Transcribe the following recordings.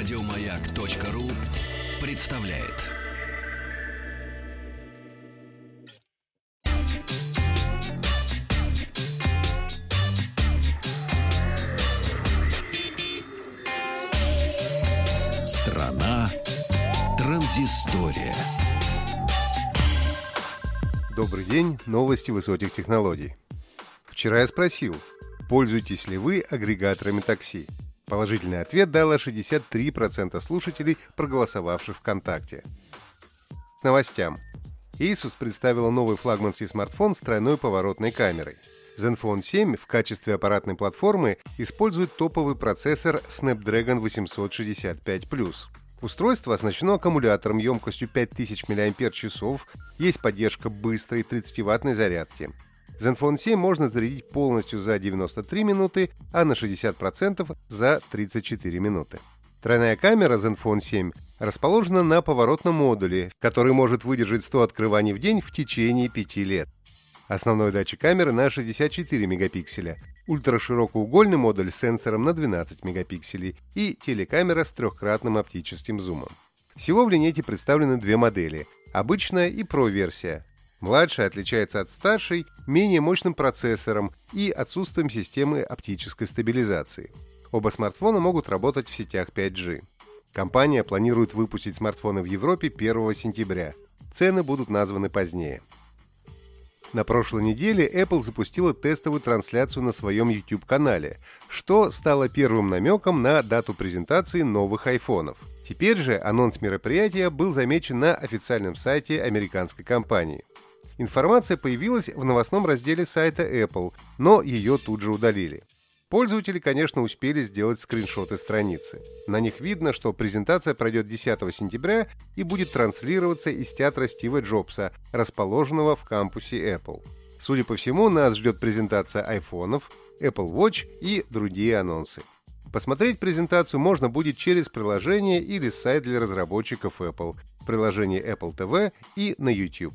Радиомаяк.ру представляет. Страна транзистория. Добрый день, новости высоких технологий. Вчера я спросил, пользуетесь ли вы агрегаторами такси? Положительный ответ дало 63% слушателей, проголосовавших ВКонтакте. С новостям. Asus представила новый флагманский смартфон с тройной поворотной камерой. Zenfone 7 в качестве аппаратной платформы использует топовый процессор Snapdragon 865+. Устройство оснащено аккумулятором емкостью 5000 мАч, есть поддержка быстрой 30-ваттной зарядки. Zenfone 7 можно зарядить полностью за 93 минуты, а на 60% за 34 минуты. Тройная камера Zenfone 7 расположена на поворотном модуле, который может выдержать 100 открываний в день в течение 5 лет. Основной датчик камеры на 64 мегапикселя, ультраширокоугольный модуль с сенсором на 12 мегапикселей и телекамера с трехкратным оптическим зумом. Всего в линейке представлены две модели – обычная и Pro-версия. Младшая отличается от старшей менее мощным процессором и отсутствием системы оптической стабилизации. Оба смартфона могут работать в сетях 5G. Компания планирует выпустить смартфоны в Европе 1 сентября. Цены будут названы позднее. На прошлой неделе Apple запустила тестовую трансляцию на своем YouTube-канале, что стало первым намеком на дату презентации новых айфонов. Теперь же анонс мероприятия был замечен на официальном сайте американской компании. Информация появилась в новостном разделе сайта Apple, но ее тут же удалили. Пользователи, конечно, успели сделать скриншоты страницы. На них видно, что презентация пройдет 10 сентября и будет транслироваться из театра Стива Джобса, расположенного в кампусе Apple. Судя по всему, нас ждет презентация айфонов, Apple Watch и другие анонсы. Посмотреть презентацию можно будет через приложение или сайт для разработчиков Apple, приложение Apple TV и на YouTube.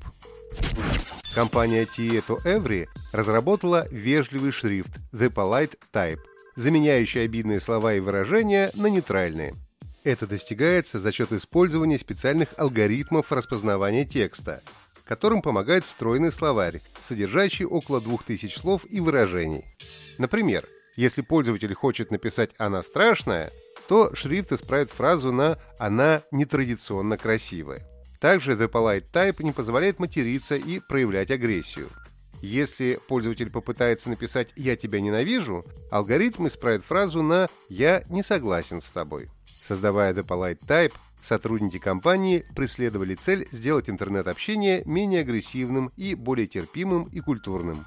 Компания Tieto Every разработала вежливый шрифт The Polite Type, заменяющий обидные слова и выражения на нейтральные. Это достигается за счет использования специальных алгоритмов распознавания текста, которым помогает встроенный словарь, содержащий около 2000 слов и выражений. Например, если пользователь хочет написать «она страшная», то шрифт исправит фразу на «она нетрадиционно красивая». Также The Polite Type не позволяет материться и проявлять агрессию. Если пользователь попытается написать «я тебя ненавижу», алгоритм исправит фразу на «я не согласен с тобой». Создавая The Polite Type, сотрудники компании преследовали цель сделать интернет-общение менее агрессивным и более терпимым и культурным.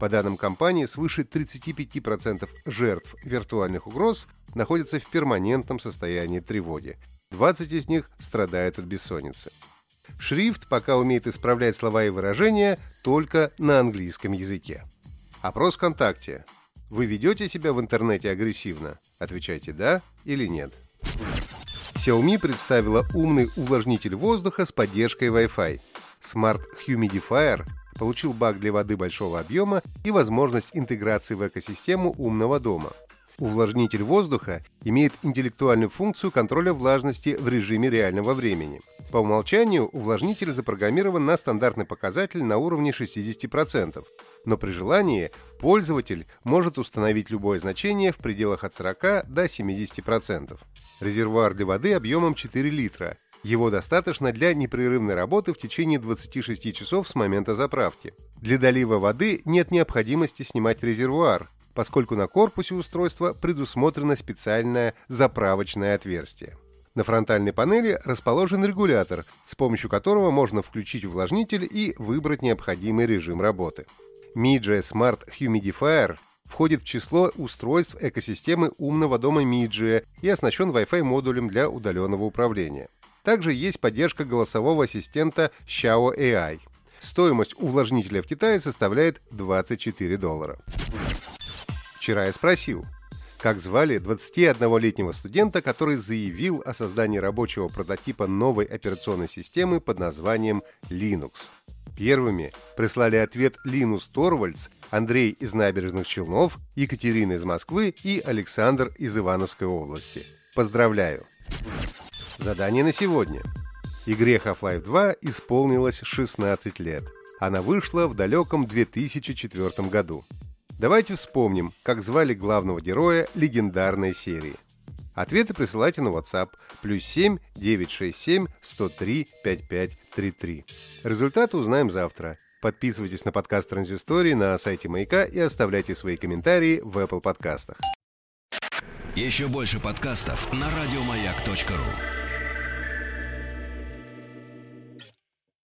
По данным компании, свыше 35% жертв виртуальных угроз находятся в перманентном состоянии тревоги. 20 из них страдают от бессонницы. Шрифт пока умеет исправлять слова и выражения только на английском языке. Опрос ВКонтакте. Вы ведете себя в интернете агрессивно? Отвечайте «да» или «нет». Xiaomi представила умный увлажнитель воздуха с поддержкой Wi-Fi. Smart Humidifier получил бак для воды большого объема и возможность интеграции в экосистему умного дома – Увлажнитель воздуха имеет интеллектуальную функцию контроля влажности в режиме реального времени. По умолчанию увлажнитель запрограммирован на стандартный показатель на уровне 60%, но при желании пользователь может установить любое значение в пределах от 40 до 70%. Резервуар для воды объемом 4 литра. Его достаточно для непрерывной работы в течение 26 часов с момента заправки. Для долива воды нет необходимости снимать резервуар, поскольку на корпусе устройства предусмотрено специальное заправочное отверстие. На фронтальной панели расположен регулятор, с помощью которого можно включить увлажнитель и выбрать необходимый режим работы. Midge Smart Humidifier входит в число устройств экосистемы умного дома Midge и оснащен Wi-Fi модулем для удаленного управления. Также есть поддержка голосового ассистента Xiao AI. Стоимость увлажнителя в Китае составляет 24 доллара. Вчера я спросил, как звали 21-летнего студента, который заявил о создании рабочего прототипа новой операционной системы под названием Linux. Первыми прислали ответ Линус Торвальдс, Андрей из Набережных Челнов, Екатерина из Москвы и Александр из Ивановской области. Поздравляю! Задание на сегодня. Игре Half-Life 2 исполнилось 16 лет. Она вышла в далеком 2004 году. Давайте вспомним, как звали главного героя легендарной серии. Ответы присылайте на WhatsApp плюс 7 967 103 5533. Результаты узнаем завтра. Подписывайтесь на подкаст Транзистории на сайте Маяка и оставляйте свои комментарии в Apple подкастах. Еще больше подкастов на радиомаяк.ру.